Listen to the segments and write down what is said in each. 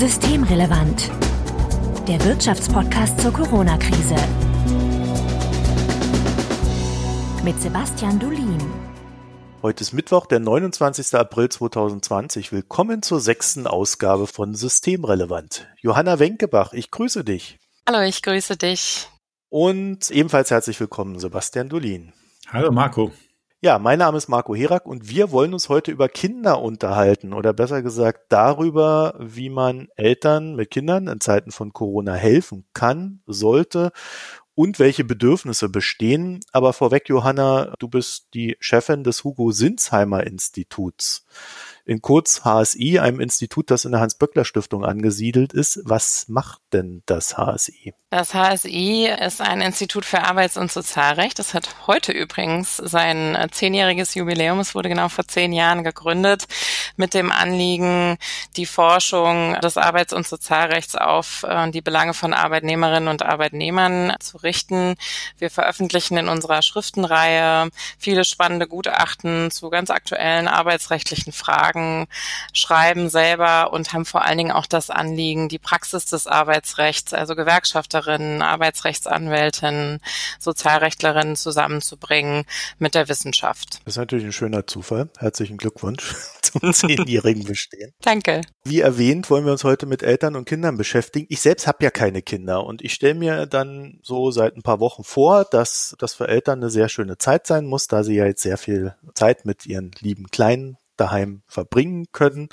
Systemrelevant. Der Wirtschaftspodcast zur Corona-Krise. Mit Sebastian Dulin. Heute ist Mittwoch, der 29. April 2020. Willkommen zur sechsten Ausgabe von Systemrelevant. Johanna Wenkebach, ich grüße dich. Hallo, ich grüße dich. Und ebenfalls herzlich willkommen, Sebastian Dulin. Hallo, Marco. Ja, mein Name ist Marco Herak und wir wollen uns heute über Kinder unterhalten oder besser gesagt darüber, wie man Eltern mit Kindern in Zeiten von Corona helfen kann, sollte und welche Bedürfnisse bestehen. Aber vorweg, Johanna, du bist die Chefin des Hugo Sinsheimer Instituts in kurz HSI, einem Institut, das in der Hans-Böckler-Stiftung angesiedelt ist. Was macht denn das HSI? Das HSI ist ein Institut für Arbeits- und Sozialrecht. Das hat heute übrigens sein zehnjähriges Jubiläum. Es wurde genau vor zehn Jahren gegründet mit dem Anliegen, die Forschung des Arbeits- und Sozialrechts auf äh, die Belange von Arbeitnehmerinnen und Arbeitnehmern zu richten. Wir veröffentlichen in unserer Schriftenreihe viele spannende Gutachten zu ganz aktuellen arbeitsrechtlichen Fragen Fragen, schreiben selber und haben vor allen Dingen auch das Anliegen, die Praxis des Arbeitsrechts, also Gewerkschafterinnen, Arbeitsrechtsanwältinnen, Sozialrechtlerinnen zusammenzubringen mit der Wissenschaft. Das ist natürlich ein schöner Zufall. Herzlichen Glückwunsch zum zehnjährigen Bestehen. Danke. Wie erwähnt, wollen wir uns heute mit Eltern und Kindern beschäftigen. Ich selbst habe ja keine Kinder und ich stelle mir dann so seit ein paar Wochen vor, dass das für Eltern eine sehr schöne Zeit sein muss, da sie ja jetzt sehr viel Zeit mit ihren lieben Kleinen daheim verbringen können,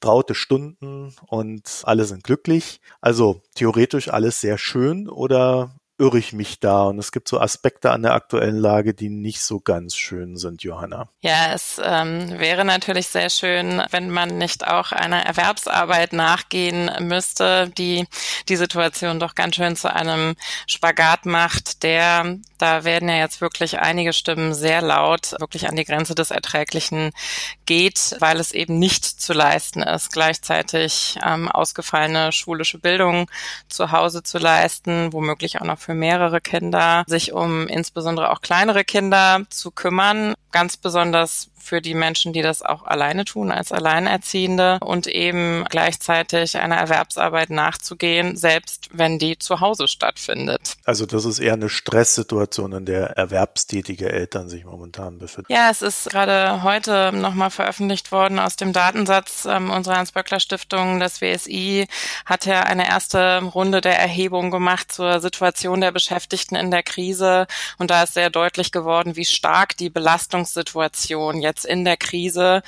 traute Stunden und alle sind glücklich. Also theoretisch alles sehr schön oder irre ich mich da und es gibt so Aspekte an der aktuellen Lage, die nicht so ganz schön sind, Johanna. Ja, es ähm, wäre natürlich sehr schön, wenn man nicht auch einer Erwerbsarbeit nachgehen müsste, die die Situation doch ganz schön zu einem Spagat macht, der, da werden ja jetzt wirklich einige Stimmen sehr laut, wirklich an die Grenze des Erträglichen geht, weil es eben nicht zu leisten ist, gleichzeitig ähm, ausgefallene schulische Bildung zu Hause zu leisten, womöglich auch noch für mehrere Kinder, sich um insbesondere auch kleinere Kinder zu kümmern, ganz besonders für die Menschen, die das auch alleine tun als Alleinerziehende und eben gleichzeitig einer Erwerbsarbeit nachzugehen, selbst wenn die zu Hause stattfindet. Also das ist eher eine Stresssituation, in der erwerbstätige Eltern sich momentan befinden. Ja, es ist gerade heute nochmal veröffentlicht worden aus dem Datensatz ähm, unserer Hans-Böckler-Stiftung. Das WSI hat ja eine erste Runde der Erhebung gemacht zur Situation der Beschäftigten in der Krise und da ist sehr deutlich geworden, wie stark die Belastungssituation jetzt jetzt in der Krise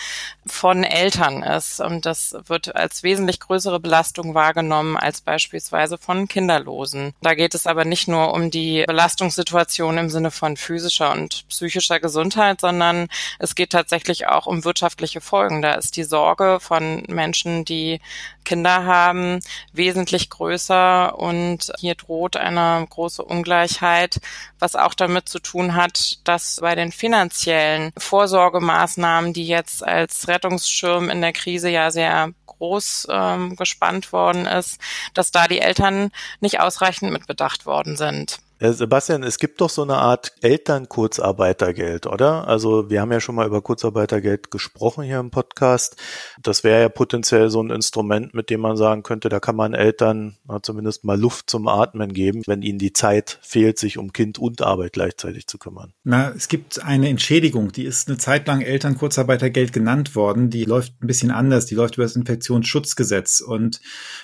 von Eltern ist. Und das wird als wesentlich größere Belastung wahrgenommen als beispielsweise von Kinderlosen. Da geht es aber nicht nur um die Belastungssituation im Sinne von physischer und psychischer Gesundheit, sondern es geht tatsächlich auch um wirtschaftliche Folgen. Da ist die Sorge von Menschen, die Kinder haben, wesentlich größer und hier droht eine große Ungleichheit, was auch damit zu tun hat, dass bei den finanziellen Vorsorgemaßnahmen, die jetzt als Rettungsschirm in der Krise ja sehr groß ähm, gespannt worden ist, dass da die Eltern nicht ausreichend mitbedacht worden sind. Sebastian, es gibt doch so eine Art Elternkurzarbeitergeld, oder? Also wir haben ja schon mal über Kurzarbeitergeld gesprochen hier im Podcast. Das wäre ja potenziell so ein Instrument, mit dem man sagen könnte, da kann man Eltern zumindest mal Luft zum Atmen geben, wenn ihnen die Zeit fehlt, sich um Kind und Arbeit gleichzeitig zu kümmern. Na, es gibt eine Entschädigung, die ist eine Zeit lang Elternkurzarbeitergeld genannt worden. Die läuft ein bisschen anders. Die läuft über das Infektionsschutzgesetz. Und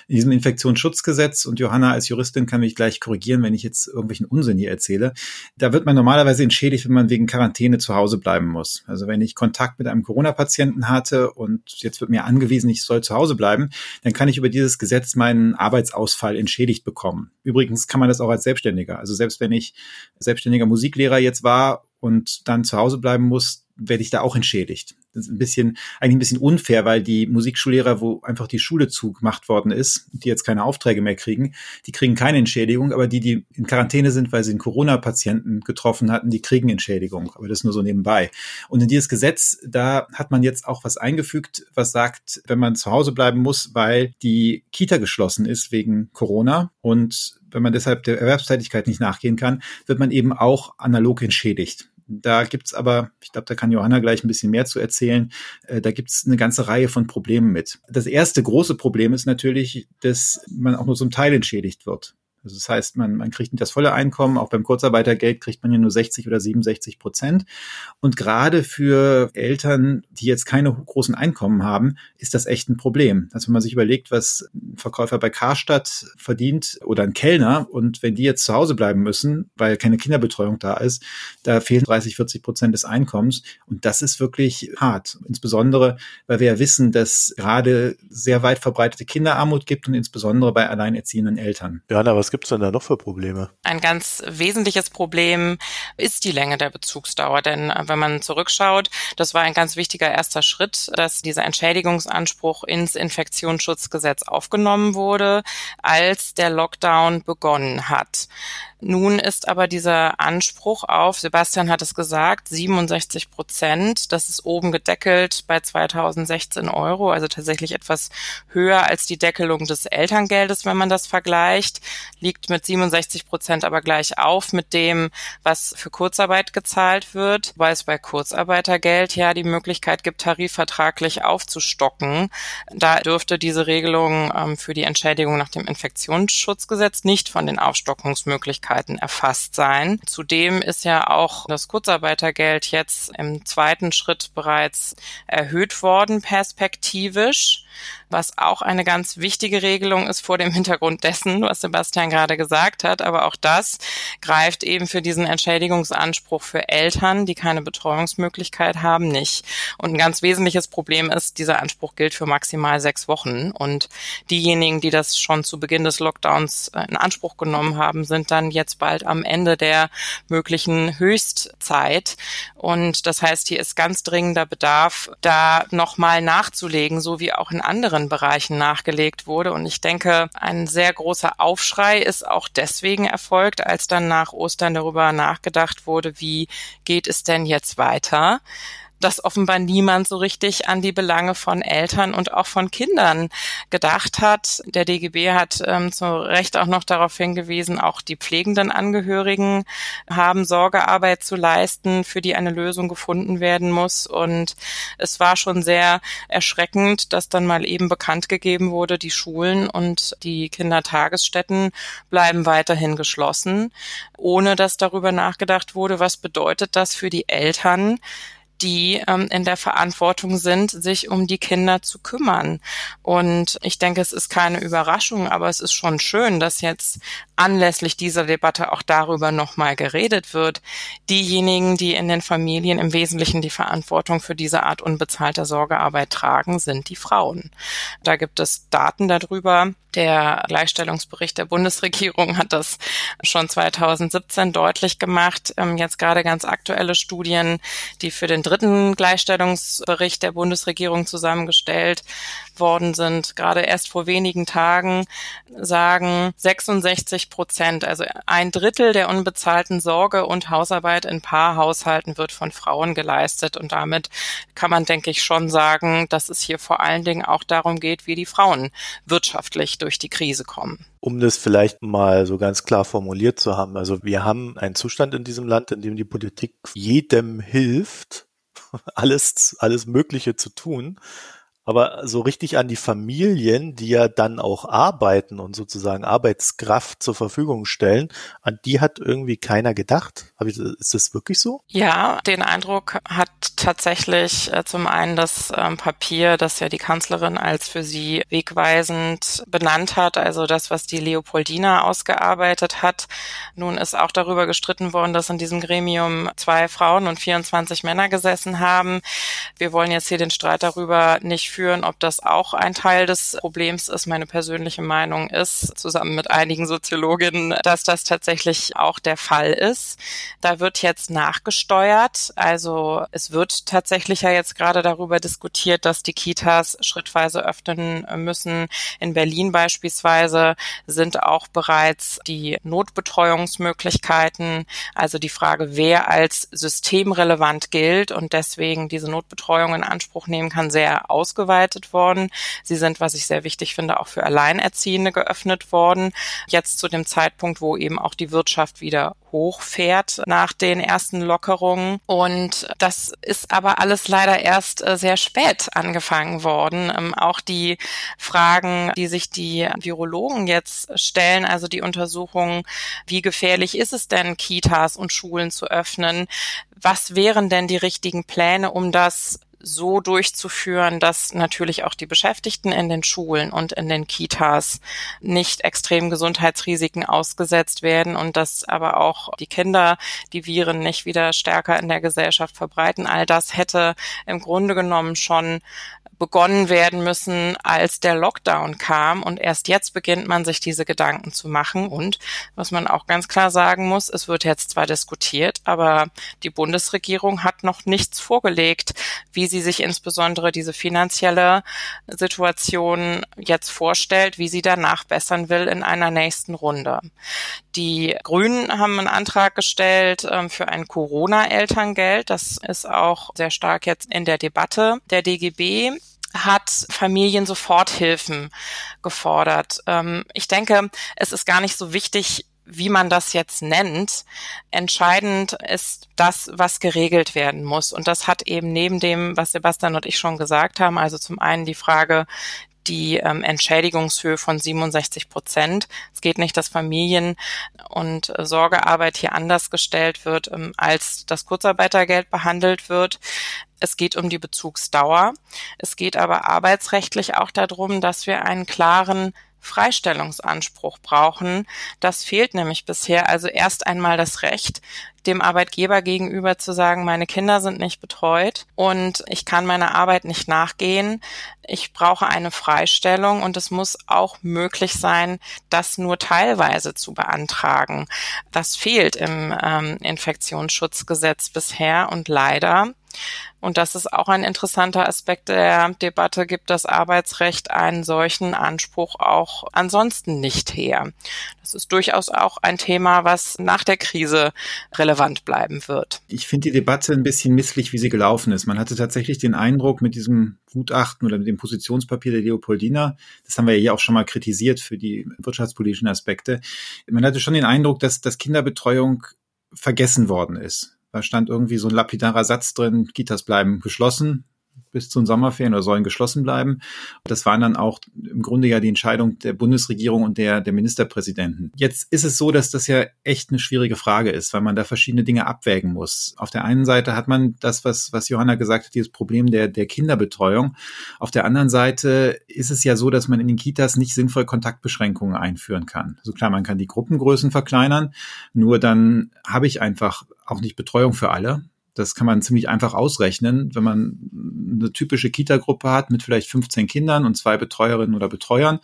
in diesem Infektionsschutzgesetz, und Johanna als Juristin kann mich gleich korrigieren, wenn ich jetzt irgendwelchen Unsinn hier erzähle. Da wird man normalerweise entschädigt, wenn man wegen Quarantäne zu Hause bleiben muss. Also wenn ich Kontakt mit einem Corona-Patienten hatte und jetzt wird mir angewiesen, ich soll zu Hause bleiben, dann kann ich über dieses Gesetz meinen Arbeitsausfall entschädigt bekommen. Übrigens kann man das auch als Selbstständiger. Also selbst wenn ich selbstständiger Musiklehrer jetzt war und dann zu Hause bleiben muss, werde ich da auch entschädigt. Das ist ein bisschen, eigentlich ein bisschen unfair, weil die Musikschullehrer, wo einfach die Schule zugemacht worden ist, die jetzt keine Aufträge mehr kriegen, die kriegen keine Entschädigung, aber die, die in Quarantäne sind, weil sie einen Corona-Patienten getroffen hatten, die kriegen Entschädigung. Aber das nur so nebenbei. Und in dieses Gesetz, da hat man jetzt auch was eingefügt, was sagt, wenn man zu Hause bleiben muss, weil die Kita geschlossen ist wegen Corona und wenn man deshalb der Erwerbstätigkeit nicht nachgehen kann, wird man eben auch analog entschädigt Da gibt's aber, ich glaube, da kann Johanna gleich ein bisschen mehr zu erzählen, äh, da gibt's eine ganze Reihe von Problemen mit. Das erste große Problem ist natürlich, dass man auch nur zum Teil entschädigt wird. Also das heißt, man, man kriegt nicht das volle Einkommen, auch beim Kurzarbeitergeld kriegt man ja nur 60 oder 67 Prozent. Und gerade für Eltern, die jetzt keine großen Einkommen haben, ist das echt ein Problem. Also wenn man sich überlegt, was ein Verkäufer bei Karstadt verdient oder ein Kellner und wenn die jetzt zu Hause bleiben müssen, weil keine Kinderbetreuung da ist, da fehlen 30, 40 Prozent des Einkommens. Und das ist wirklich hart. Insbesondere, weil wir ja wissen, dass gerade sehr weit verbreitete Kinderarmut gibt und insbesondere bei alleinerziehenden Eltern. Ja, aber was gibt's denn da noch für Probleme? Ein ganz wesentliches Problem ist die Länge der Bezugsdauer. Denn äh, wenn man zurückschaut, das war ein ganz wichtiger erster Schritt, dass dieser Entschädigungsanspruch ins Infektionsschutzgesetz aufgenommen wurde, als der Lockdown begonnen hat. Nun ist aber dieser Anspruch auf, Sebastian hat es gesagt, 67 Prozent, das ist oben gedeckelt bei 2016 Euro, also tatsächlich etwas höher als die Deckelung des Elterngeldes, wenn man das vergleicht, liegt mit 67 Prozent aber gleich auf mit dem, was für Kurzarbeit gezahlt wird, weil es bei Kurzarbeitergeld ja die Möglichkeit gibt, tarifvertraglich aufzustocken. Da dürfte diese Regelung ähm, für die Entschädigung nach dem Infektionsschutzgesetz nicht von den Aufstockungsmöglichkeiten Möglichkeiten erfasst sein. Zudem ist ja auch das Kurzarbeitergeld jetzt im zweiten Schritt bereits erhöht worden, perspektivisch was auch eine ganz wichtige Regelung ist vor dem Hintergrund dessen, was Sebastian gerade gesagt hat. Aber auch das greift eben für diesen Entschädigungsanspruch für Eltern, die keine Betreuungsmöglichkeit haben, nicht. Und ein ganz wesentliches Problem ist, dieser Anspruch gilt für maximal sechs Wochen. Und diejenigen, die das schon zu Beginn des Lockdowns in Anspruch genommen haben, sind dann jetzt bald am Ende der möglichen Höchstzeit. Und das heißt, hier ist ganz dringender Bedarf, da nochmal nachzulegen, so wie auch in anderen Bereichen nachgelegt wurde. Und ich denke, ein sehr großer Aufschrei ist auch deswegen erfolgt, als dann nach Ostern darüber nachgedacht wurde, wie geht es denn jetzt weiter? Dass offenbar niemand so richtig an die Belange von Eltern und auch von Kindern gedacht hat. Der DGB hat ähm, zu Recht auch noch darauf hingewiesen, auch die pflegenden Angehörigen haben Sorgearbeit zu leisten, für die eine Lösung gefunden werden muss. Und es war schon sehr erschreckend, dass dann mal eben bekannt gegeben wurde, die Schulen und die Kindertagesstätten bleiben weiterhin geschlossen, ohne dass darüber nachgedacht wurde, was bedeutet das für die Eltern, die ähm, in der Verantwortung sind, sich um die Kinder zu kümmern. Und ich denke, es ist keine Überraschung, aber es ist schon schön, dass jetzt anlässlich dieser Debatte auch darüber nochmal geredet wird. Diejenigen, die in den Familien im Wesentlichen die Verantwortung für diese Art unbezahlter Sorgearbeit tragen, sind die Frauen. Da gibt es Daten darüber. Der Gleichstellungsbericht der Bundesregierung hat das schon 2017 deutlich gemacht. Ähm, jetzt gerade ganz aktuelle Studien, die für den dritten Gleichstellungsbericht der Bundesregierung zusammengestellt worden sind, gerade erst vor wenigen Tagen, sagen 66 Prozent, also ein Drittel der unbezahlten Sorge und Hausarbeit in Paarhaushalten wird von Frauen geleistet. Und damit kann man, denke ich, schon sagen, dass es hier vor allen Dingen auch darum geht, wie die Frauen wirtschaftlich durch die Krise kommen. Um das vielleicht mal so ganz klar formuliert zu haben. Also wir haben einen Zustand in diesem Land, in dem die Politik jedem hilft, alles, alles Mögliche zu tun. Aber so richtig an die Familien, die ja dann auch arbeiten und sozusagen Arbeitskraft zur Verfügung stellen, an die hat irgendwie keiner gedacht. ist das wirklich so? Ja, den Eindruck hat tatsächlich äh, zum einen das ähm, Papier, das ja die Kanzlerin als für sie wegweisend benannt hat, also das, was die Leopoldina ausgearbeitet hat. Nun ist auch darüber gestritten worden, dass in diesem Gremium zwei Frauen und 24 Männer gesessen haben. Wir wollen jetzt hier den Streit darüber nicht führen, ob das auch ein Teil des Problems ist. Meine persönliche Meinung ist, zusammen mit einigen Soziologinnen, dass das tatsächlich auch der Fall ist. Da wird jetzt nachgesteuert. Also es wird tatsächlich ja jetzt gerade darüber diskutiert, dass die Kitas schrittweise öffnen müssen. In Berlin beispielsweise sind auch bereits die Notbetreuungsmöglichkeiten, also die Frage, wer als systemrelevant gilt und deswegen diese Notbetreuung in Anspruch nehmen kann, sehr ausgebaut ausgeweitet worden. Sie sind, was ich sehr wichtig finde, auch für Alleinerziehende geöffnet worden. Jetzt zu dem Zeitpunkt, wo eben auch die Wirtschaft wieder hochfährt nach den ersten Lockerungen. Und das ist aber alles leider erst äh, sehr spät angefangen worden. Ähm, auch die Fragen, die sich die Virologen jetzt stellen, also die Untersuchungen, wie gefährlich ist es denn, Kitas und Schulen zu öffnen? Was wären denn die richtigen Pläne, um das so durchzuführen, dass natürlich auch die Beschäftigten in den Schulen und in den Kitas nicht extrem Gesundheitsrisiken ausgesetzt werden und dass aber auch die Kinder die Viren nicht wieder stärker in der Gesellschaft verbreiten. All das hätte im Grunde genommen schon begonnen werden müssen, als der Lockdown kam. Und erst jetzt beginnt man sich diese Gedanken zu machen. Und was man auch ganz klar sagen muss, es wird jetzt zwar diskutiert, aber die Bundesregierung hat noch nichts vorgelegt, wie sie sich insbesondere diese finanzielle Situation jetzt vorstellt, wie sie danach bessern will in einer nächsten Runde. Die Grünen haben einen Antrag gestellt ähm, für ein Corona-Elterngeld. Das ist auch sehr stark jetzt in der Debatte. Der DGB hat Familien Soforthilfen gefordert. Ähm, ich denke, es ist gar nicht so wichtig, wie man das jetzt nennt. Entscheidend ist das, was geregelt werden muss. Und das hat eben neben dem, was Sebastian und ich schon gesagt haben, also zum einen die Frage, die ähm, Entschädigungshöhe von 67 Prozent. Es geht nicht, dass Familien- und äh, Sorgearbeit hier anders gestellt wird, ähm, als das Kurzarbeitergeld behandelt wird. Es geht um die Bezugsdauer. Es geht aber arbeitsrechtlich auch darum, dass wir einen klaren Freistellungsanspruch brauchen. Das fehlt nämlich bisher. Also erst einmal das Recht, dem Arbeitgeber gegenüber zu sagen, meine Kinder sind nicht betreut und ich kann meiner Arbeit nicht nachgehen. Ich brauche eine Freistellung und es muss auch möglich sein, das nur teilweise zu beantragen. Das fehlt im ähm, Infektionsschutzgesetz bisher und leider und das ist auch ein interessanter Aspekt der Debatte, gibt das Arbeitsrecht einen solchen Anspruch auch ansonsten nicht her. Das ist durchaus auch ein Thema, was nach der Krise relevant bleiben wird. Ich finde die Debatte ein bisschen misslich, wie sie gelaufen ist. Man hatte tatsächlich den Eindruck mit diesem Gutachten oder mit dem Positionspapier der Leopoldina, das haben wir ja hier auch schon mal kritisiert für die wirtschaftspolitischen Aspekte. Man hatte schon den Eindruck, dass, dass Kinderbetreuung vergessen worden ist. Da stand irgendwie so ein lapidarer Satz drin, Kitas bleiben geschlossen bis zu den Sommerferien oder sollen geschlossen bleiben. Das waren dann auch im Grunde ja die Entscheidung der Bundesregierung und der, der Ministerpräsidenten. Jetzt ist es so, dass das ja echt eine schwierige Frage ist, weil man da verschiedene Dinge abwägen muss. Auf der einen Seite hat man das, was, was Johanna gesagt hat, dieses Problem der, der Kinderbetreuung. Auf der anderen Seite ist es ja so, dass man in den Kitas nicht sinnvoll Kontaktbeschränkungen einführen kann. Also klar, man kann die Gruppengrößen verkleinern, nur dann habe ich einfach auch nicht Betreuung für alle. Das kann man ziemlich einfach ausrechnen, wenn man eine typische Kita-Gruppe hat mit vielleicht 15 Kindern und zwei Betreuerinnen oder Betreuern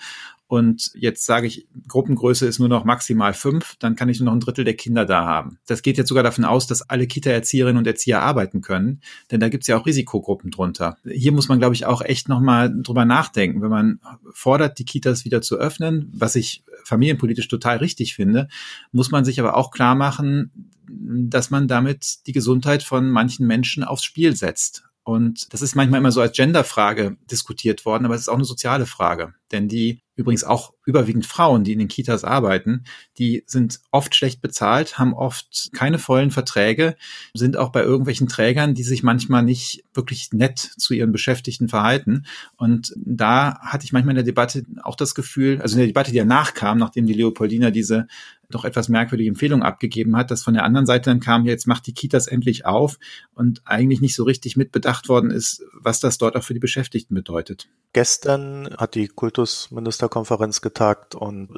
und jetzt sage ich, Gruppengröße ist nur noch maximal fünf, dann kann ich nur noch ein Drittel der Kinder da haben. Das geht jetzt sogar davon aus, dass alle Kita-Erzieherinnen und Erzieher arbeiten können, denn da gibt's ja auch Risikogruppen drunter. Hier muss man, glaube ich, auch echt nochmal drüber nachdenken. Wenn man fordert, die Kitas wieder zu öffnen, was ich familienpolitisch total richtig finde, muss man sich aber auch klar machen, dass man damit die Gesundheit von manchen Menschen aufs Spiel setzt. Und das ist manchmal immer so als Genderfrage diskutiert worden, aber es ist auch eine soziale Frage. Denn die übrigens auch überwiegend Frauen, die in den Kitas arbeiten, die sind oft schlecht bezahlt, haben oft keine vollen Verträge, sind auch bei irgendwelchen Trägern, die sich manchmal nicht wirklich nett zu ihren Beschäftigten verhalten. Und da hatte ich manchmal in der Debatte auch das Gefühl, also in der Debatte, die danach kam, nachdem die Leopoldina diese doch etwas merkwürdige Empfehlung abgegeben hat, dass von der anderen Seite dann kam, jetzt macht die Kitas endlich auf und eigentlich nicht so richtig mitbedacht worden ist, was das dort auch für die Beschäftigten bedeutet. Gestern hat die Kultusministerkonferenz getagt und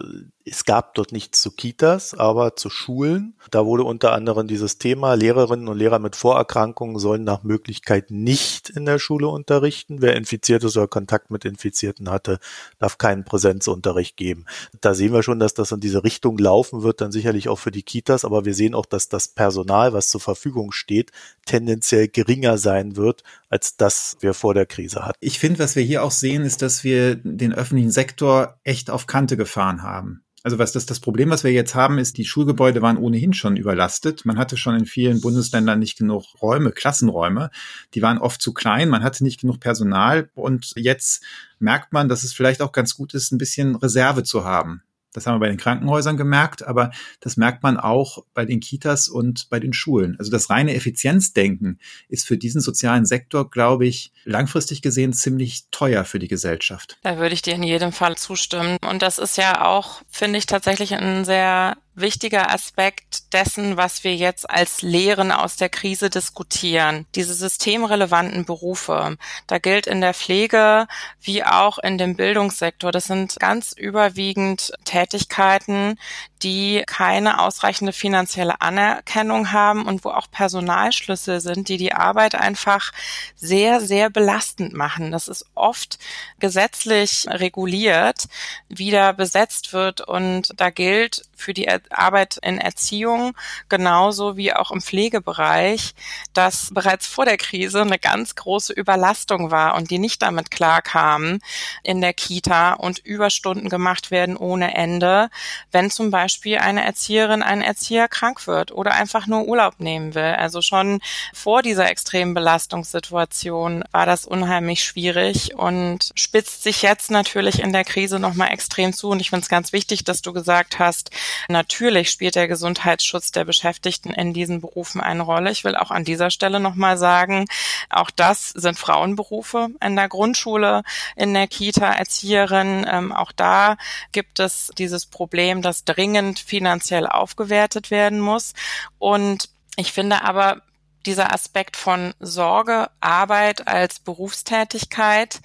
es gab dort nichts zu Kitas, aber zu Schulen. Da wurde unter anderem dieses Thema, Lehrerinnen und Lehrer mit Vorerkrankungen sollen nach Möglichkeit nicht in der Schule unterrichten. Wer infiziert ist oder Kontakt mit Infizierten hatte, darf keinen Präsenzunterricht geben. Da sehen wir schon, dass das in diese Richtung laufen wird, dann sicherlich auch für die Kitas, aber wir sehen auch, dass das Personal, was zur Verfügung steht, tendenziell geringer sein wird, als das wir vor der Krise hatten. Ich finde, was wir hier auch sehen, ist, dass wir den öffentlichen Sektor echt auf Kante gefahren haben. Also was das, das Problem, was wir jetzt haben, ist, die Schulgebäude waren ohnehin schon überlastet. Man hatte schon in vielen Bundesländern nicht genug Räume, Klassenräume. Die waren oft zu klein. Man hatte nicht genug Personal. Und jetzt merkt man, dass es vielleicht auch ganz gut ist, ein bisschen Reserve zu haben. Das haben wir bei den Krankenhäusern gemerkt, aber das merkt man auch bei den Kitas und bei den Schulen. Also das reine Effizienzdenken ist für diesen sozialen Sektor, glaube ich, langfristig gesehen ziemlich teuer für die Gesellschaft. Da würde ich dir in jedem Fall zustimmen. Und das ist ja auch, finde ich, tatsächlich ein sehr wichtiger Aspekt dessen, was wir jetzt als Lehren aus der Krise diskutieren. Diese systemrelevanten Berufe. Da gilt in der Pflege wie auch in dem Bildungssektor. Das sind ganz überwiegend Tätigkeiten, die keine ausreichende finanzielle Anerkennung haben und wo auch Personalschlüssel sind, die die Arbeit einfach sehr, sehr belastend machen. Das ist oft gesetzlich reguliert, wie da besetzt wird und da gilt für die Arbeit in Erziehung genauso wie auch im Pflegebereich, dass bereits vor der Krise eine ganz große Überlastung war und die nicht damit klarkamen in der Kita und Überstunden gemacht werden ohne Ende, wenn zum Beispiel eine Erzieherin, ein Erzieher krank wird oder einfach nur Urlaub nehmen will. Also schon vor dieser extremen Belastungssituation war das unheimlich schwierig und spitzt sich jetzt natürlich in der Krise nochmal extrem zu. Und ich finde es ganz wichtig, dass du gesagt hast, natürlich spielt der Gesundheitsschutz der Beschäftigten in diesen Berufen eine Rolle. Ich will auch an dieser Stelle nochmal sagen, auch das sind Frauenberufe in der Grundschule, in der Kita, Erzieherin. Ähm, auch da gibt es dieses Problem, dass dringend finanziell aufgewertet werden muss. Und ich finde aber, dieser Aspekt von Sorge, Arbeit als Berufstätigkeit,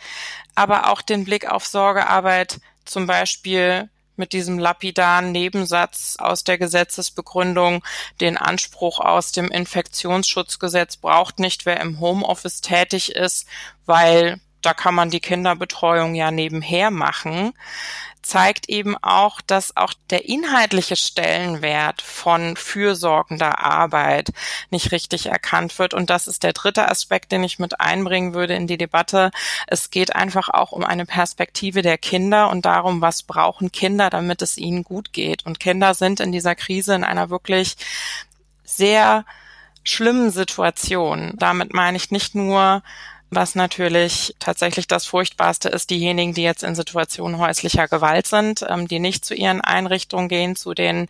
aber auch den Blick auf Sorgearbeit zum Beispiel mit diesem lapidaren Nebensatz aus der Gesetzesbegründung den Anspruch aus dem Infektionsschutzgesetz braucht nicht, wer im Homeoffice tätig ist, weil da kann man die Kinderbetreuung ja nebenher machen zeigt eben auch, dass auch der inhaltliche Stellenwert von fürsorgender Arbeit nicht richtig erkannt wird. Und das ist der dritte Aspekt, den ich mit einbringen würde in die Debatte. Es geht einfach auch um eine Perspektive der Kinder und darum, was brauchen Kinder, damit es ihnen gut geht. Und Kinder sind in dieser Krise in einer wirklich sehr schlimmen Situation. Damit meine ich nicht nur was natürlich tatsächlich das Furchtbarste ist, diejenigen, die jetzt in Situationen häuslicher Gewalt sind, ähm, die nicht zu ihren Einrichtungen gehen, zu den,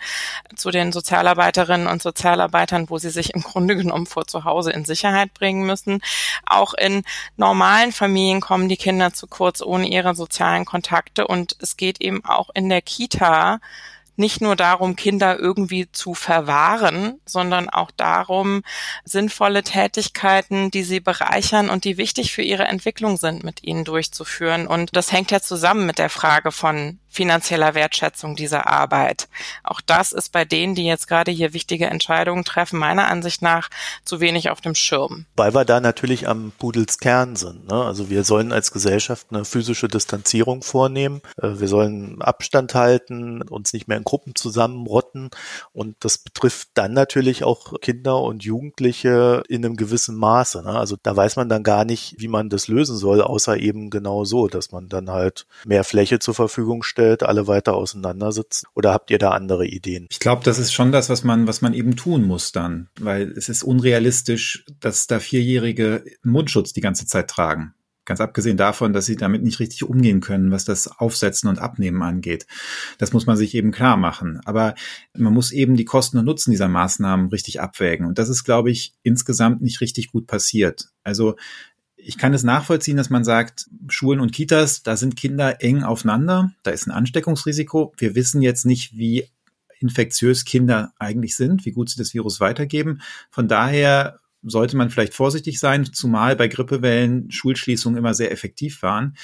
zu den Sozialarbeiterinnen und Sozialarbeitern, wo sie sich im Grunde genommen vor zu Hause in Sicherheit bringen müssen. Auch in normalen Familien kommen die Kinder zu kurz ohne ihre sozialen Kontakte und es geht eben auch in der Kita nicht nur darum, Kinder irgendwie zu verwahren, sondern auch darum, sinnvolle Tätigkeiten, die sie bereichern und die wichtig für ihre Entwicklung sind, mit ihnen durchzuführen. Und das hängt ja zusammen mit der Frage von finanzieller Wertschätzung dieser Arbeit. Auch das ist bei denen, die jetzt gerade hier wichtige Entscheidungen treffen, meiner Ansicht nach zu wenig auf dem Schirm. Weil wir da natürlich am Pudels Kern sind. Ne? Also wir sollen als Gesellschaft eine physische Distanzierung vornehmen. Äh, wir sollen Abstand halten, uns nicht mehr in Gruppen zusammenrotten. Und das betrifft dann natürlich auch Kinder und Jugendliche in einem gewissen Maße. Ne? Also da weiß man dann gar nicht, wie man das lösen soll, außer eben genau so, dass man dann halt mehr Fläche zur Verfügung stellt alle weiter auseinandersitzen? Oder habt ihr da andere Ideen? Ich glaube, das ist schon das, was man, was man eben tun muss dann, weil es ist unrealistisch, dass da Vierjährige Mundschutz die ganze Zeit tragen. Ganz abgesehen davon, dass sie damit nicht richtig umgehen können, was das Aufsetzen und Abnehmen angeht. Das muss man sich eben klar machen. Aber man muss eben die Kosten und Nutzen dieser Maßnahmen richtig abwägen. Und das ist, glaube ich, insgesamt nicht richtig gut passiert. Also ich kann es nachvollziehen, dass man sagt, Schulen und Kitas, da sind Kinder eng aufeinander, da ist ein Ansteckungsrisiko. Wir wissen jetzt nicht, wie infektiös Kinder eigentlich sind, wie gut sie das Virus weitergeben. Von daher sollte man vielleicht vorsichtig sein, zumal bei Grippewellen Schulschließungen immer sehr effektiv waren.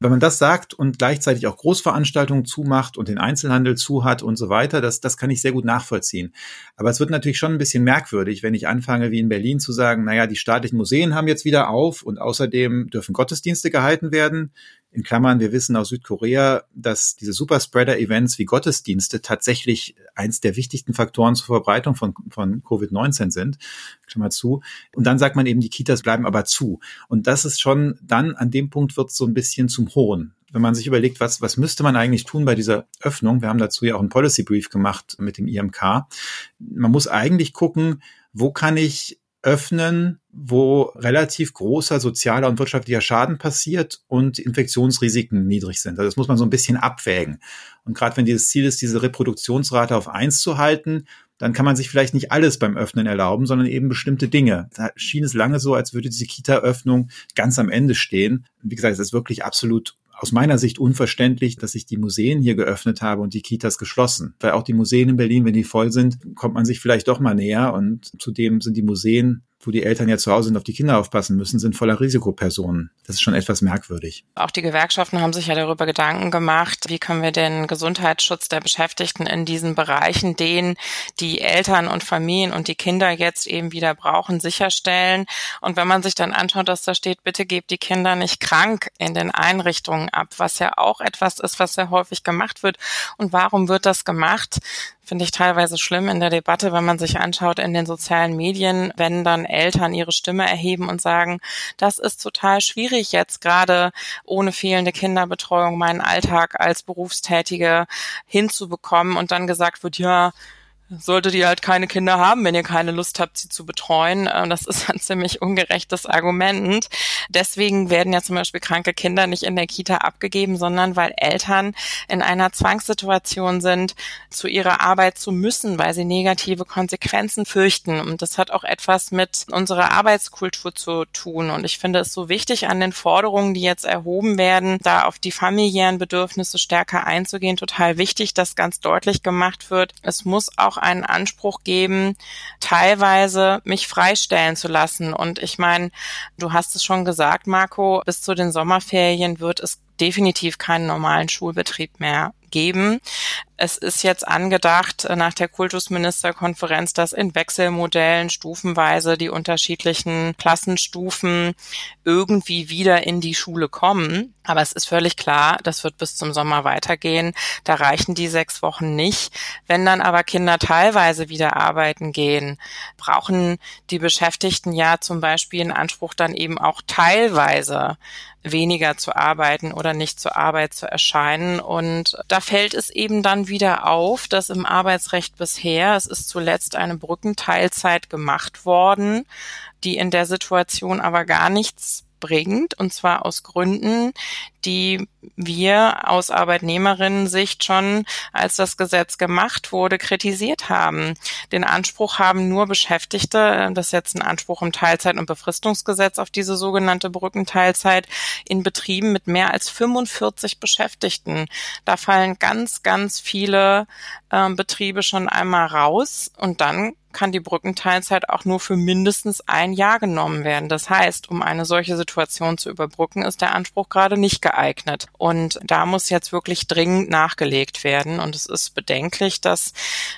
Wenn man das sagt und gleichzeitig auch Großveranstaltungen zumacht und den Einzelhandel zu hat und so weiter, das, das kann ich sehr gut nachvollziehen. Aber es wird natürlich schon ein bisschen merkwürdig, wenn ich anfange, wie in Berlin zu sagen, naja, die staatlichen Museen haben jetzt wieder auf und außerdem dürfen Gottesdienste gehalten werden. In Klammern, wir wissen aus Südkorea, dass diese Superspreader-Events wie Gottesdienste tatsächlich eins der wichtigsten Faktoren zur Verbreitung von, von Covid-19 sind. Klammer zu. Und dann sagt man eben, die Kitas bleiben aber zu. Und das ist schon dann an dem Punkt wird es so ein bisschen zum Hohn wenn man sich überlegt, was, was müsste man eigentlich tun bei dieser Öffnung, wir haben dazu ja auch einen Policy Brief gemacht mit dem IMK, man muss eigentlich gucken, wo kann ich öffnen, wo relativ großer sozialer und wirtschaftlicher Schaden passiert und Infektionsrisiken niedrig sind. Also das muss man so ein bisschen abwägen. Und gerade wenn dieses Ziel ist, diese Reproduktionsrate auf eins zu halten, dann kann man sich vielleicht nicht alles beim Öffnen erlauben, sondern eben bestimmte Dinge. Da schien es lange so, als würde diese Kita-Öffnung ganz am Ende stehen. Wie gesagt, es ist wirklich absolut aus meiner Sicht unverständlich, dass ich die Museen hier geöffnet habe und die Kitas geschlossen. Weil auch die Museen in Berlin, wenn die voll sind, kommt man sich vielleicht doch mal näher und zudem sind die Museen wo die Eltern ja zu Hause sind, auf die Kinder aufpassen müssen, sind voller Risikopersonen. Das ist schon etwas merkwürdig. Auch die Gewerkschaften haben sich ja darüber Gedanken gemacht, wie können wir den Gesundheitsschutz der Beschäftigten in diesen Bereichen, den die Eltern und Familien und die Kinder jetzt eben wieder brauchen, sicherstellen. Und wenn man sich dann anschaut, dass da steht, bitte gebt die Kinder nicht krank in den Einrichtungen ab, was ja auch etwas ist, was sehr häufig gemacht wird. Und warum wird das gemacht? Finde ich teilweise schlimm in der Debatte, wenn man sich anschaut in den sozialen Medien, wenn dann Eltern ihre Stimme erheben und sagen, das ist total schwierig jetzt gerade ohne fehlende Kinderbetreuung meinen Alltag als Berufstätige hinzubekommen. Und dann gesagt wird, ja, solltet ihr halt keine Kinder haben, wenn ihr keine Lust habt, sie zu betreuen. Äh, das ist ein ziemlich ungerechtes Argument. Deswegen werden ja zum Beispiel kranke Kinder nicht in der Kita abgegeben, sondern weil Eltern in einer Zwangssituation sind, zu ihrer Arbeit zu müssen, weil sie negative Konsequenzen fürchten. Und das hat auch etwas mit unserer Arbeitskultur zu tun. Und ich finde es so wichtig an den Forderungen, die jetzt erhoben werden, da auf die familiären Bedürfnisse stärker einzugehen. Total wichtig, dass ganz deutlich gemacht wird. Es muss auch einen Anspruch geben, teilweise mich freistellen zu lassen. Und ich meine, du hast es schon gesagt, Marco, bis zu den Sommerferien wird es definitiv keinen normalen Schulbetrieb mehr geben. Es ist jetzt angedacht nach der Kultusministerkonferenz, dass in Wechselmodellen stufenweise die unterschiedlichen Klassenstufen irgendwie wieder in die Schule kommen. Aber es ist völlig klar, das wird bis zum Sommer weitergehen. Da reichen die sechs Wochen nicht. Wenn dann aber Kinder teilweise wieder arbeiten gehen, brauchen die Beschäftigten ja zum Beispiel in Anspruch dann eben auch teilweise weniger zu arbeiten oder nicht zur Arbeit zu erscheinen. Und da fällt es eben dann wieder auf, dass im Arbeitsrecht bisher, es ist zuletzt eine Brückenteilzeit gemacht worden, die in der Situation aber gar nichts bringt, und zwar aus Gründen, die wir aus Arbeitnehmerinnen-Sicht schon, als das Gesetz gemacht wurde, kritisiert haben. Den Anspruch haben nur Beschäftigte, das ist jetzt ein Anspruch im Teilzeit- und Befristungsgesetz auf diese sogenannte Brückenteilzeit, in Betrieben mit mehr als 45 Beschäftigten. Da fallen ganz, ganz viele äh, Betriebe schon einmal raus und dann kann die Brückenteilzeit auch nur für mindestens ein Jahr genommen werden. Das heißt, um eine solche Situation zu überbrücken, ist der Anspruch gerade nicht geeignet. Und da muss jetzt wirklich dringend nachgelegt werden. Und es ist bedenklich, dass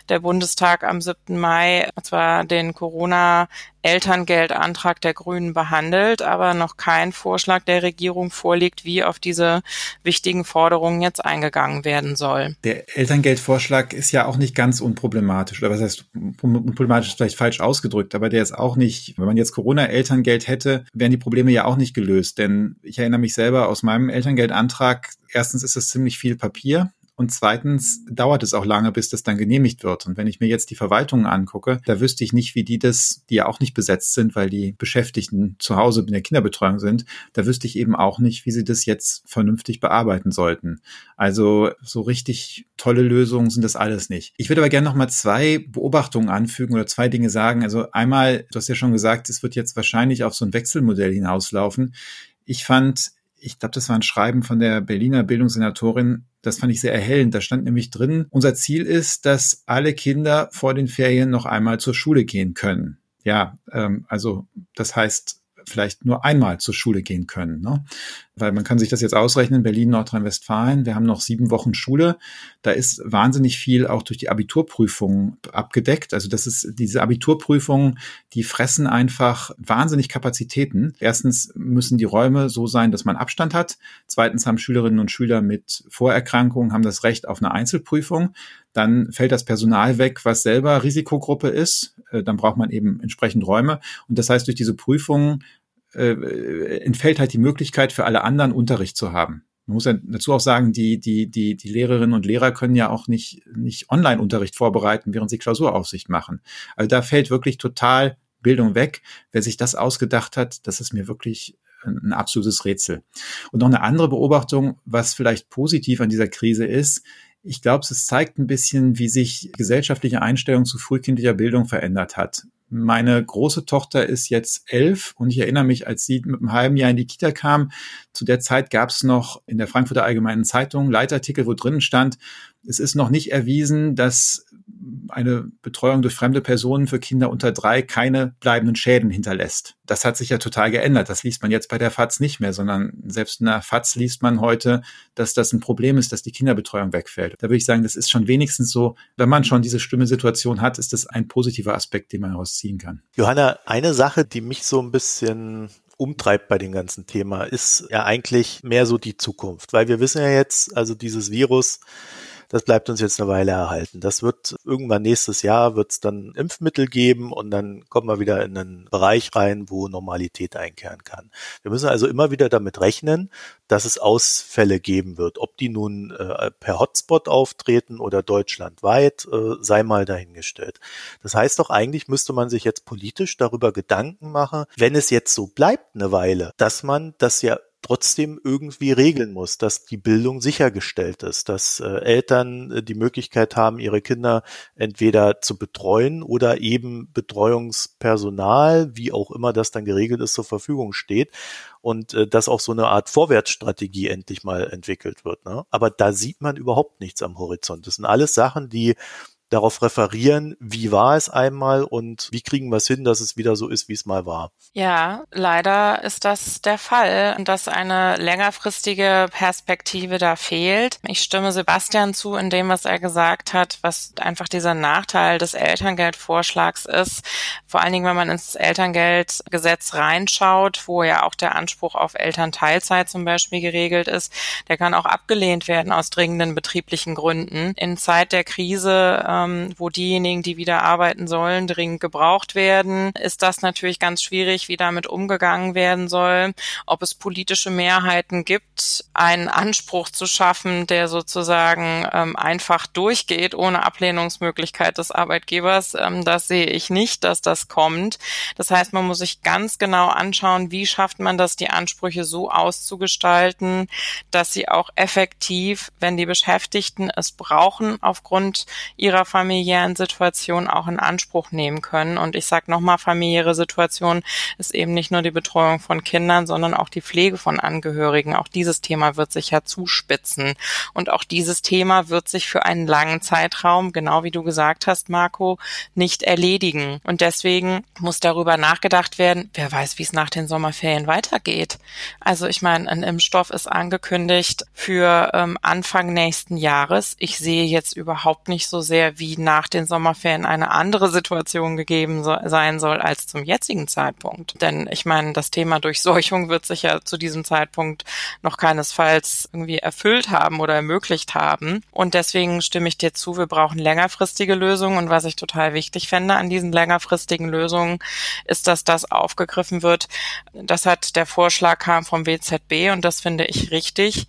der Bundestag am 7. Mai zwar den Corona Elterngeldantrag der Grünen behandelt, aber noch kein Vorschlag der Regierung vorliegt, wie auf diese wichtigen Forderungen jetzt eingegangen werden soll. Der Elterngeldvorschlag ist ja auch nicht ganz unproblematisch, oder was heißt unproblematisch ist vielleicht falsch ausgedrückt, aber der ist auch nicht, wenn man jetzt Corona-Elterngeld hätte, wären die Probleme ja auch nicht gelöst, denn ich erinnere mich selber aus meinem Elterngeldantrag, erstens ist es ziemlich viel Papier, und zweitens dauert es auch lange, bis das dann genehmigt wird. Und wenn ich mir jetzt die Verwaltungen angucke, da wüsste ich nicht, wie die das, die ja auch nicht besetzt sind, weil die Beschäftigten zu Hause in der Kinderbetreuung sind, da wüsste ich eben auch nicht, wie sie das jetzt vernünftig bearbeiten sollten. Also so richtig tolle Lösungen sind das alles nicht. Ich würde aber gerne noch mal zwei Beobachtungen anfügen oder zwei Dinge sagen. Also einmal, du hast ja schon gesagt, es wird jetzt wahrscheinlich auf so ein Wechselmodell hinauslaufen. Ich fand ich glaube, das war ein Schreiben von der Berliner Bildungssenatorin, das fand ich sehr erhellend. Da stand nämlich drin, unser Ziel ist, dass alle Kinder vor den Ferien noch einmal zur Schule gehen können. Ja, ähm, also das heißt, vielleicht nur einmal zur Schule gehen können. Ne? Weil man kann sich das jetzt ausrechnen, Berlin, Nordrhein-Westfalen, wir haben noch sieben Wochen Schule. Da ist wahnsinnig viel auch durch die Abiturprüfungen abgedeckt. Also das ist diese Abiturprüfungen, die fressen einfach wahnsinnig Kapazitäten. Erstens müssen die Räume so sein, dass man Abstand hat. Zweitens haben Schülerinnen und Schüler mit Vorerkrankungen haben das Recht auf eine Einzelprüfung. Dann fällt das Personal weg, was selber Risikogruppe ist. Äh, dann braucht man eben entsprechend Räume. Und das heißt, durch diese Prüfungen äh, entfällt halt die Möglichkeit für alle anderen Unterricht zu haben. Man muss ja dazu auch sagen, die, die, die, die Lehrerinnen und Lehrer können ja auch nicht, nicht Online-Unterricht vorbereiten, während sie Klausuraufsicht machen. Also da fällt wirklich total Bildung weg. Wer sich das ausgedacht hat, das ist mir wirklich ein absolutes Rätsel. Und noch eine andere Beobachtung, was vielleicht positiv an dieser Krise ist. Ich glaube, es zeigt ein bisschen, wie sich gesellschaftliche Einstellung zu frühkindlicher Bildung verändert hat. Meine große Tochter ist jetzt elf und ich erinnere mich, als sie mit einem halben Jahr in die Kita kam, zu der Zeit gab es noch in der Frankfurter Allgemeinen Zeitung Leitartikel, wo drinnen stand, es ist noch nicht erwiesen, dass eine Betreuung durch fremde Personen für Kinder unter drei keine bleibenden Schäden hinterlässt. Das hat sich ja total geändert. Das liest man jetzt bei der FAZ nicht mehr, sondern selbst in der FAZ liest man heute, dass das ein Problem ist, dass die Kinderbetreuung wegfällt. Da würde ich sagen, das ist schon wenigstens so, wenn man schon diese schlimme Situation hat, ist das ein positiver Aspekt, den man herausziehen kann. Johanna, eine Sache, die mich so ein bisschen umtreibt bei dem ganzen Thema, ist ja eigentlich mehr so die Zukunft, weil wir wissen ja jetzt, also dieses Virus das bleibt uns jetzt eine Weile erhalten. Das wird irgendwann nächstes Jahr wird es dann Impfmittel geben und dann kommen wir wieder in einen Bereich rein, wo Normalität einkehren kann. Wir müssen also immer wieder damit rechnen, dass es Ausfälle geben wird. Ob die nun äh, per Hotspot auftreten oder deutschlandweit, äh, sei mal dahingestellt. Das heißt doch, eigentlich müsste man sich jetzt politisch darüber Gedanken machen, wenn es jetzt so bleibt eine Weile, dass man das ja trotzdem irgendwie regeln muss, dass die Bildung sichergestellt ist, dass äh, Eltern äh, die Möglichkeit haben, ihre Kinder entweder zu betreuen oder eben Betreuungspersonal, wie auch immer das dann geregelt ist, zur Verfügung steht und äh, dass auch so eine Art Vorwärtsstrategie endlich mal entwickelt wird. Ne? Aber da sieht man überhaupt nichts am Horizont. Das sind alles Sachen, die darauf referieren, wie war es einmal und wie kriegen wir es hin, dass es wieder so ist, wie es mal war. Ja, leider ist das der Fall, dass eine längerfristige Perspektive da fehlt. Ich stimme Sebastian zu in dem, was er gesagt hat, was einfach dieser Nachteil des Elterngeldvorschlags ist. Vor allen Dingen, wenn man ins Elterngeldgesetz reinschaut, wo ja auch der Anspruch auf Elternteilzeit zum Beispiel geregelt ist, der kann auch abgelehnt werden aus dringenden betrieblichen Gründen. In Zeit der Krise ähm, wo diejenigen, die wieder arbeiten sollen, dringend gebraucht werden, ist das natürlich ganz schwierig, wie damit umgegangen werden soll. Ob es politische Mehrheiten gibt, einen Anspruch zu schaffen, der sozusagen ähm, einfach durchgeht, ohne Ablehnungsmöglichkeit des Arbeitgebers, ähm, das sehe ich nicht, dass das kommt. Das heißt, man muss sich ganz genau anschauen, wie schafft man das, die Ansprüche so auszugestalten, dass sie auch effektiv, wenn die Beschäftigten es brauchen, aufgrund ihrer familiären Situation auch in Anspruch nehmen können. Und ich sage nochmal, familiäre Situation ist eben nicht nur die Betreuung von Kindern, sondern auch die Pflege von Angehörigen. Auch dieses Thema wird sich ja zuspitzen. Und auch dieses Thema wird sich für einen langen Zeitraum, genau wie du gesagt hast, Marco, nicht erledigen. Und deswegen muss darüber nachgedacht werden, wer weiß, wie es nach den Sommerferien weitergeht. Also ich meine, ein Impfstoff ist angekündigt für ähm, Anfang nächsten Jahres. Ich sehe jetzt überhaupt nicht so sehr, wie nach den Sommerferien eine andere Situation gegeben so, sein soll als zum jetzigen Zeitpunkt. Denn ich meine, das Thema Durchseuchung wird sich ja zu diesem Zeitpunkt noch keinesfalls irgendwie erfüllt haben oder ermöglicht haben. Und deswegen stimme ich dir zu, wir brauchen längerfristige Lösungen. Und was ich total wichtig fände an diesen längerfristigen Lösungen, ist, dass das aufgegriffen wird. Das hat der Vorschlag kam vom WZB und das finde ich richtig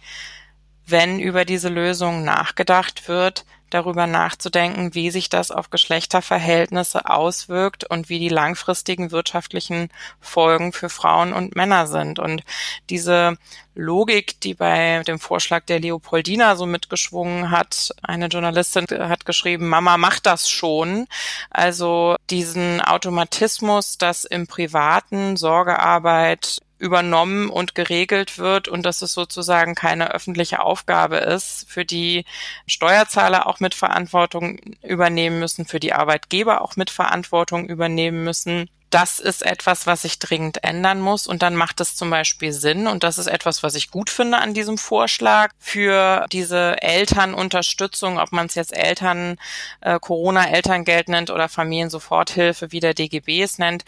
wenn über diese Lösung nachgedacht wird, darüber nachzudenken, wie sich das auf Geschlechterverhältnisse auswirkt und wie die langfristigen wirtschaftlichen Folgen für Frauen und Männer sind. Und diese Logik, die bei dem Vorschlag der Leopoldina so mitgeschwungen hat, eine Journalistin hat geschrieben, Mama macht das schon. Also diesen Automatismus, dass im privaten Sorgearbeit übernommen und geregelt wird und dass es sozusagen keine öffentliche Aufgabe ist, für die Steuerzahler auch mit Verantwortung übernehmen müssen, für die Arbeitgeber auch mit Verantwortung übernehmen müssen das ist etwas, was sich dringend ändern muss. Und dann macht es zum Beispiel Sinn, und das ist etwas, was ich gut finde an diesem Vorschlag, für diese Elternunterstützung, ob man es jetzt Eltern, äh, Corona-Elterngeld nennt oder Familiensoforthilfe, wie der DGB es nennt,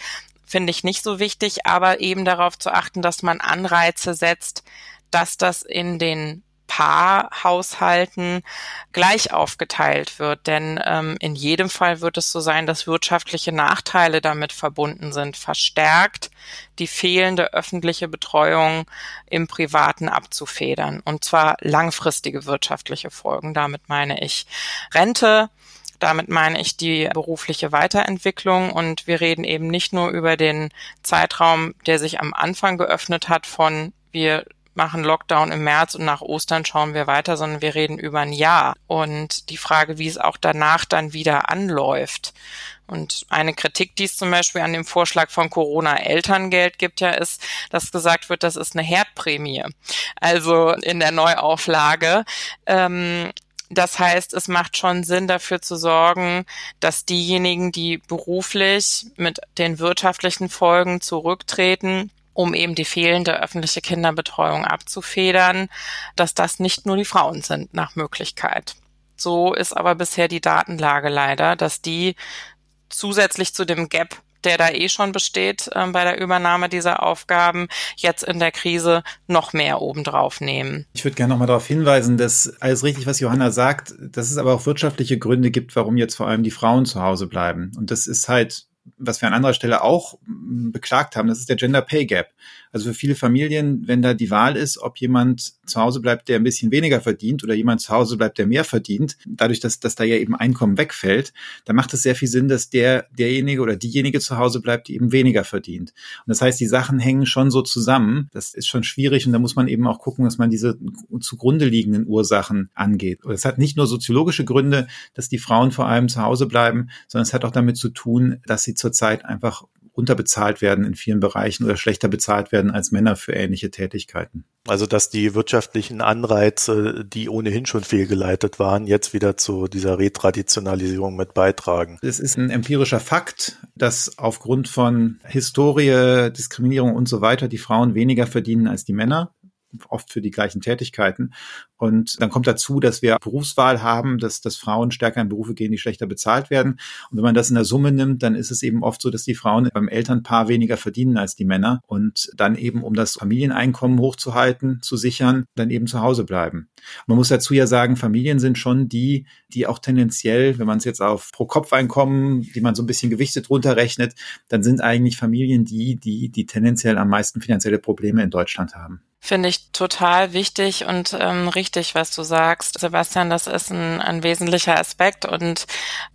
finde ich nicht so wichtig, aber eben darauf zu achten, dass man Anreize setzt, dass das in den Paarhaushalten gleich aufgeteilt wird. Denn ähm, in jedem Fall wird es so sein, dass wirtschaftliche Nachteile damit verbunden sind, verstärkt die fehlende öffentliche Betreuung im Privaten abzufedern. Und zwar langfristige wirtschaftliche Folgen. Damit meine ich Rente, damit meine ich die berufliche Weiterentwicklung und wir reden eben nicht nur über den Zeitraum, der sich am Anfang geöffnet hat von wir machen Lockdown im März und nach Ostern schauen wir weiter, sondern wir reden über ein Jahr. Und die Frage, wie es auch danach dann wieder anläuft. Und eine Kritik, die es zum Beispiel an dem Vorschlag von Corona-Elterngeld gibt, ja, ist, dass gesagt wird, das ist eine Herdprämie. Also in der Neuauflage. Ähm, das heißt, es macht schon Sinn, dafür zu sorgen, dass diejenigen, die beruflich mit den wirtschaftlichen Folgen zurücktreten, um eben die fehlende öffentliche Kinderbetreuung abzufedern, dass das nicht nur die Frauen sind nach Möglichkeit. So ist aber bisher die Datenlage leider, dass die zusätzlich zu dem Gap der da eh schon besteht äh, bei der Übernahme dieser Aufgaben, jetzt in der Krise noch mehr obendrauf nehmen. Ich würde gerne nochmal darauf hinweisen, dass alles richtig, was Johanna sagt, dass es aber auch wirtschaftliche Gründe gibt, warum jetzt vor allem die Frauen zu Hause bleiben. Und das ist halt was wir an anderer Stelle auch beklagt haben, das ist der Gender Pay Gap. Also für viele Familien, wenn da die Wahl ist, ob jemand zu Hause bleibt, der ein bisschen weniger verdient oder jemand zu Hause bleibt, der mehr verdient, dadurch, dass, dass da ja eben Einkommen wegfällt, dann macht es sehr viel Sinn, dass der, derjenige oder diejenige zu Hause bleibt, die eben weniger verdient. Und das heißt, die Sachen hängen schon so zusammen. Das ist schon schwierig und da muss man eben auch gucken, dass man diese zugrunde liegenden Ursachen angeht. Und es hat nicht nur soziologische Gründe, dass die Frauen vor allem zu Hause bleiben, sondern es hat auch damit zu tun, dass sie zurzeit einfach unterbezahlt werden in vielen Bereichen oder schlechter bezahlt werden als Männer für ähnliche Tätigkeiten. Also dass die wirtschaftlichen Anreize, die ohnehin schon fehlgeleitet waren, jetzt wieder zu dieser Retraditionalisierung mit beitragen. Es ist ein empirischer Fakt, dass aufgrund von Historie, Diskriminierung und so weiter die Frauen weniger verdienen als die Männer oft für die gleichen Tätigkeiten. Und dann kommt dazu, dass wir Berufswahl haben, dass, dass Frauen stärker in Berufe gehen, die schlechter bezahlt werden. Und wenn man das in der Summe nimmt, dann ist es eben oft so, dass die Frauen beim Elternpaar weniger verdienen als die Männer und dann eben, um das Familieneinkommen hochzuhalten, zu sichern, dann eben zu Hause bleiben. Man muss dazu ja sagen, Familien sind schon die, die auch tendenziell, wenn man es jetzt auf Pro-Kopf-Einkommen, die man so ein bisschen gewichtet runterrechnet, dann sind eigentlich Familien die, die, die tendenziell am meisten finanzielle Probleme in Deutschland haben. Finde ich total wichtig und ähm, richtig, was du sagst. Sebastian, das ist ein, ein wesentlicher Aspekt. Und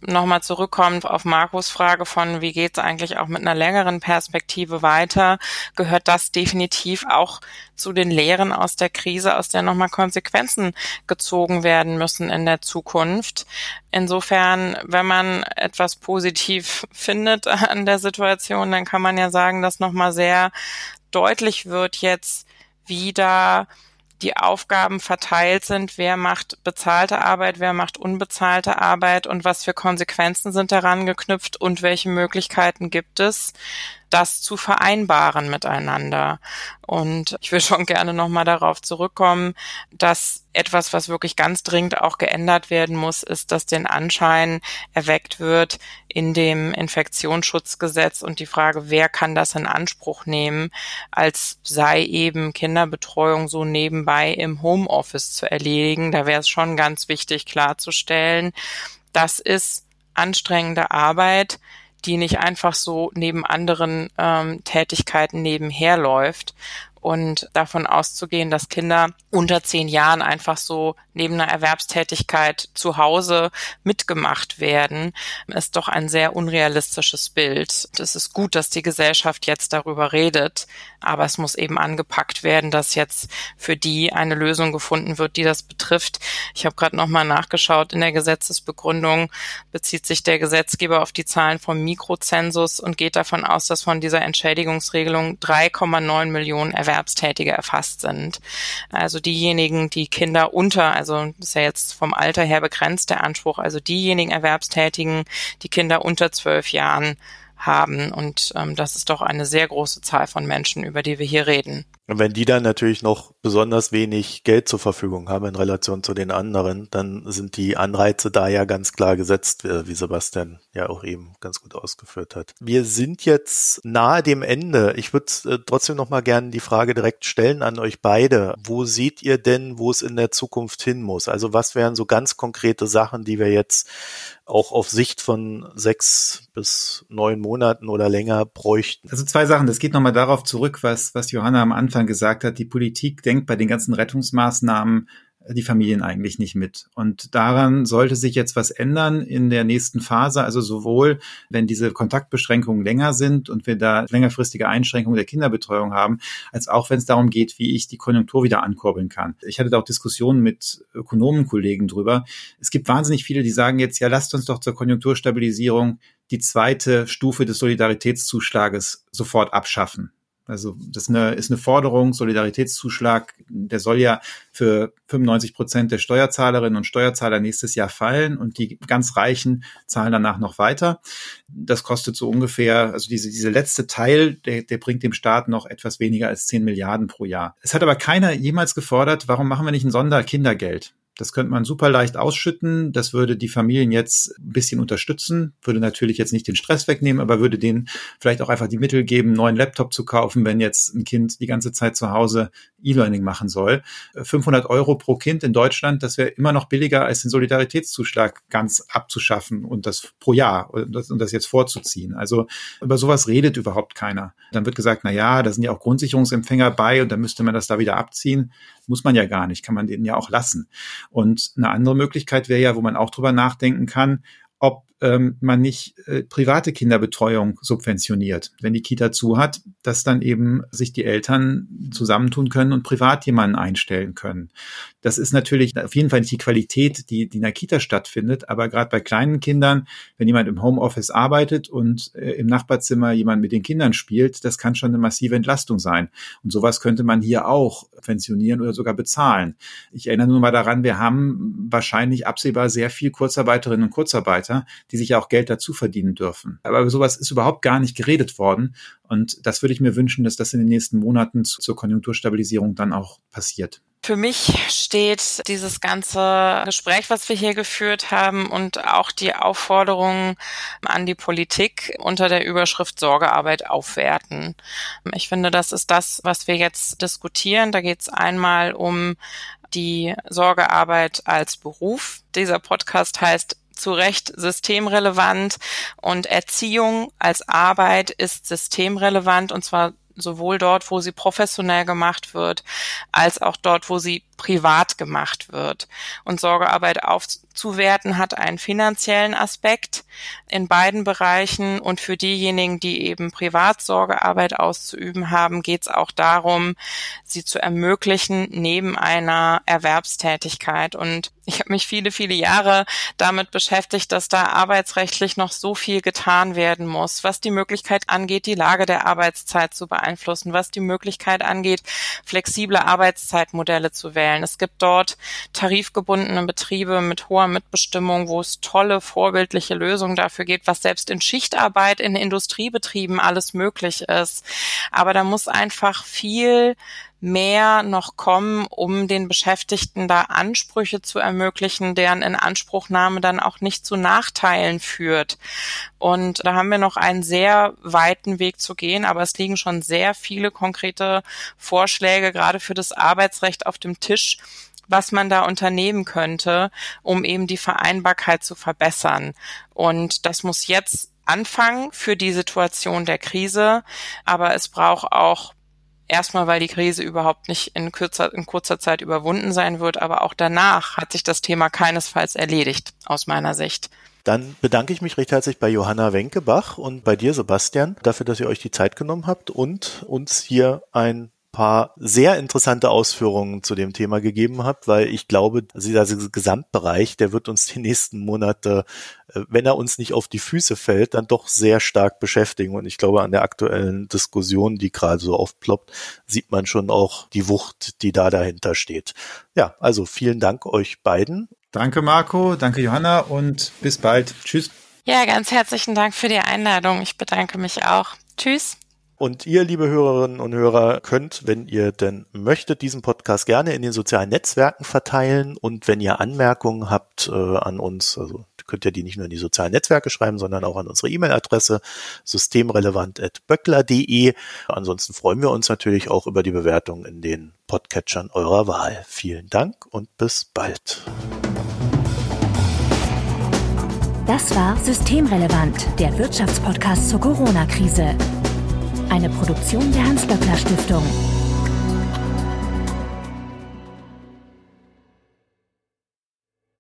nochmal zurückkommend auf Markus Frage von, wie geht's eigentlich auch mit einer längeren Perspektive weiter, gehört das definitiv auch zu den Lehren aus der Krise, aus der nochmal Konsequenzen gezogen werden müssen in der Zukunft. Insofern, wenn man etwas positiv findet an der Situation, dann kann man ja sagen, dass nochmal sehr deutlich wird jetzt, wie da die Aufgaben verteilt sind, wer macht bezahlte Arbeit, wer macht unbezahlte Arbeit und was für Konsequenzen sind daran geknüpft und welche Möglichkeiten gibt es, das zu vereinbaren miteinander. Und ich will schon gerne nochmal darauf zurückkommen, dass etwas, was wirklich ganz dringend auch geändert werden muss, ist, dass den Anschein erweckt wird in dem Infektionsschutzgesetz und die Frage, wer kann das in Anspruch nehmen, als sei eben Kinderbetreuung so nebenbei im Homeoffice zu erledigen. Da wäre es schon ganz wichtig klarzustellen, das ist anstrengende Arbeit, die nicht einfach so neben anderen ähm, Tätigkeiten nebenher läuft und davon auszugehen, dass Kinder unter zehn Jahren einfach so neben einer Erwerbstätigkeit zu Hause mitgemacht werden, ist doch ein sehr unrealistisches Bild. Es ist gut, dass die Gesellschaft jetzt darüber redet, aber es muss eben angepackt werden, dass jetzt für die eine Lösung gefunden wird, die das betrifft. Ich habe gerade nochmal nachgeschaut, in der Gesetzesbegründung bezieht sich der Gesetzgeber auf die Zahlen vom Mikrozensus und geht davon aus, dass von dieser Entschädigungsregelung 3,9 Millionen Erwerbstätige erfasst sind. Also diejenigen, die Kinder unter, also ist ja jetzt vom Alter her begrenzt der Anspruch, also diejenigen Erwerbstätigen, die Kinder unter zwölf Jahren haben. Und ähm, das ist doch eine sehr große Zahl von Menschen, über die wir hier reden. Und wenn die dann natürlich noch besonders wenig Geld zur Verfügung haben in Relation zu den anderen, dann sind die Anreize da ja ganz klar gesetzt, äh, wie Sebastian ja auch eben ganz gut ausgeführt hat. Wir sind jetzt nahe dem Ende. Ich würde äh, trotzdem noch mal gerne die Frage direkt stellen an euch beide. Wo seht ihr denn, wo es in der Zukunft hin muss? Also was wären so ganz konkrete Sachen, die wir jetzt auch auf Sicht von sechs bis neun Monaten oder länger bräuchten. Also zwei Sachen. Das geht nochmal darauf zurück, was, was Johanna am Anfang gesagt hat. Die Politik denkt bei den ganzen Rettungsmaßnahmen die Familien eigentlich nicht mit. Und daran sollte sich jetzt was ändern in der nächsten Phase. Also sowohl, wenn diese Kontaktbeschränkungen länger sind und wir da längerfristige Einschränkungen der Kinderbetreuung haben, als auch wenn es darum geht, wie ich die Konjunktur wieder ankurbeln kann. Ich hatte da auch Diskussionen mit Ökonomenkollegen drüber. Es gibt wahnsinnig viele, die sagen jetzt, ja, lasst uns doch zur Konjunkturstabilisierung die zweite Stufe des Solidaritätszuschlages sofort abschaffen. Also das ist eine, ist eine Forderung, Solidaritätszuschlag, der soll ja für 95 Prozent der Steuerzahlerinnen und Steuerzahler nächstes Jahr fallen und die ganz Reichen zahlen danach noch weiter. Das kostet so ungefähr, also diese, diese letzte Teil, der, der bringt dem Staat noch etwas weniger als 10 Milliarden pro Jahr. Es hat aber keiner jemals gefordert, warum machen wir nicht ein Sonderkindergeld? Das könnte man super leicht ausschütten. Das würde die Familien jetzt ein bisschen unterstützen, würde natürlich jetzt nicht den Stress wegnehmen, aber würde denen vielleicht auch einfach die Mittel geben, einen neuen Laptop zu kaufen, wenn jetzt ein Kind die ganze Zeit zu Hause E-Learning machen soll. 500 Euro pro Kind in Deutschland, das wäre immer noch billiger als den Solidaritätszuschlag ganz abzuschaffen und das pro Jahr und das, und das jetzt vorzuziehen. Also über sowas redet überhaupt keiner. Dann wird gesagt, na ja, da sind ja auch Grundsicherungsempfänger bei und dann müsste man das da wieder abziehen. Muss man ja gar nicht, kann man denen ja auch lassen. Und eine andere Möglichkeit wäre ja, wo man auch drüber nachdenken kann, ähm, man nicht äh, private Kinderbetreuung subventioniert. Wenn die Kita zu hat, dass dann eben sich die Eltern zusammentun können und privat jemanden einstellen können. Das ist natürlich auf jeden Fall nicht die Qualität, die, die in der Kita stattfindet, aber gerade bei kleinen Kindern, wenn jemand im Homeoffice arbeitet und äh, im Nachbarzimmer jemand mit den Kindern spielt, das kann schon eine massive Entlastung sein. Und sowas könnte man hier auch pensionieren oder sogar bezahlen. Ich erinnere nur mal daran, wir haben wahrscheinlich absehbar sehr viel Kurzarbeiterinnen und Kurzarbeiter, die sich ja auch Geld dazu verdienen dürfen. Aber sowas ist überhaupt gar nicht geredet worden. Und das würde ich mir wünschen, dass das in den nächsten Monaten zur Konjunkturstabilisierung dann auch passiert. Für mich steht dieses ganze Gespräch, was wir hier geführt haben und auch die Aufforderung an die Politik unter der Überschrift Sorgearbeit aufwerten. Ich finde, das ist das, was wir jetzt diskutieren. Da geht es einmal um die Sorgearbeit als Beruf. Dieser Podcast heißt zu Recht systemrelevant und Erziehung als Arbeit ist systemrelevant und zwar sowohl dort, wo sie professionell gemacht wird, als auch dort, wo sie privat gemacht wird. Und Sorgearbeit aufzuwerten hat einen finanziellen Aspekt in beiden Bereichen. Und für diejenigen, die eben privat Sorgearbeit auszuüben haben, geht es auch darum, sie zu ermöglichen neben einer Erwerbstätigkeit. Und ich habe mich viele, viele Jahre damit beschäftigt, dass da arbeitsrechtlich noch so viel getan werden muss, was die Möglichkeit angeht, die Lage der Arbeitszeit zu beeinflussen, was die Möglichkeit angeht, flexible Arbeitszeitmodelle zu wählen. Es gibt dort tarifgebundene Betriebe mit hoher Mitbestimmung, wo es tolle, vorbildliche Lösungen dafür gibt, was selbst in Schichtarbeit in Industriebetrieben alles möglich ist. Aber da muss einfach viel mehr noch kommen, um den Beschäftigten da Ansprüche zu ermöglichen, deren Inanspruchnahme dann auch nicht zu Nachteilen führt. Und da haben wir noch einen sehr weiten Weg zu gehen, aber es liegen schon sehr viele konkrete Vorschläge gerade für das Arbeitsrecht auf dem Tisch, was man da unternehmen könnte, um eben die Vereinbarkeit zu verbessern. Und das muss jetzt anfangen für die Situation der Krise, aber es braucht auch Erstmal, weil die Krise überhaupt nicht in, kürzer, in kurzer Zeit überwunden sein wird, aber auch danach hat sich das Thema keinesfalls erledigt, aus meiner Sicht. Dann bedanke ich mich recht herzlich bei Johanna Wenkebach und bei dir, Sebastian, dafür, dass ihr euch die Zeit genommen habt und uns hier ein paar sehr interessante Ausführungen zu dem Thema gegeben habt, weil ich glaube, dieser Gesamtbereich, der wird uns die nächsten Monate, äh, wenn er uns nicht auf die Füße fällt, dann doch sehr stark beschäftigen. Und ich glaube, an der aktuellen Diskussion, die gerade so aufploppt, sieht man schon auch die Wucht, die da dahinter steht. Ja, also vielen Dank euch beiden. Danke Marco, danke Johanna und bis bald. Tschüss. Ja, ganz herzlichen Dank für die Einladung. Ich bedanke mich auch. Tschüss. Und ihr, liebe Hörerinnen und Hörer, könnt, wenn ihr denn möchtet, diesen Podcast gerne in den sozialen Netzwerken verteilen. Und wenn ihr Anmerkungen habt äh, an uns, also könnt ihr die nicht nur in die sozialen Netzwerke schreiben, sondern auch an unsere E-Mail-Adresse systemrelevant.böckler.de. Ansonsten freuen wir uns natürlich auch über die Bewertung in den Podcatchern eurer Wahl. Vielen Dank und bis bald. Das war Systemrelevant, der Wirtschaftspodcast zur Corona-Krise. Eine Produktion der Hans-Böckler Stiftung.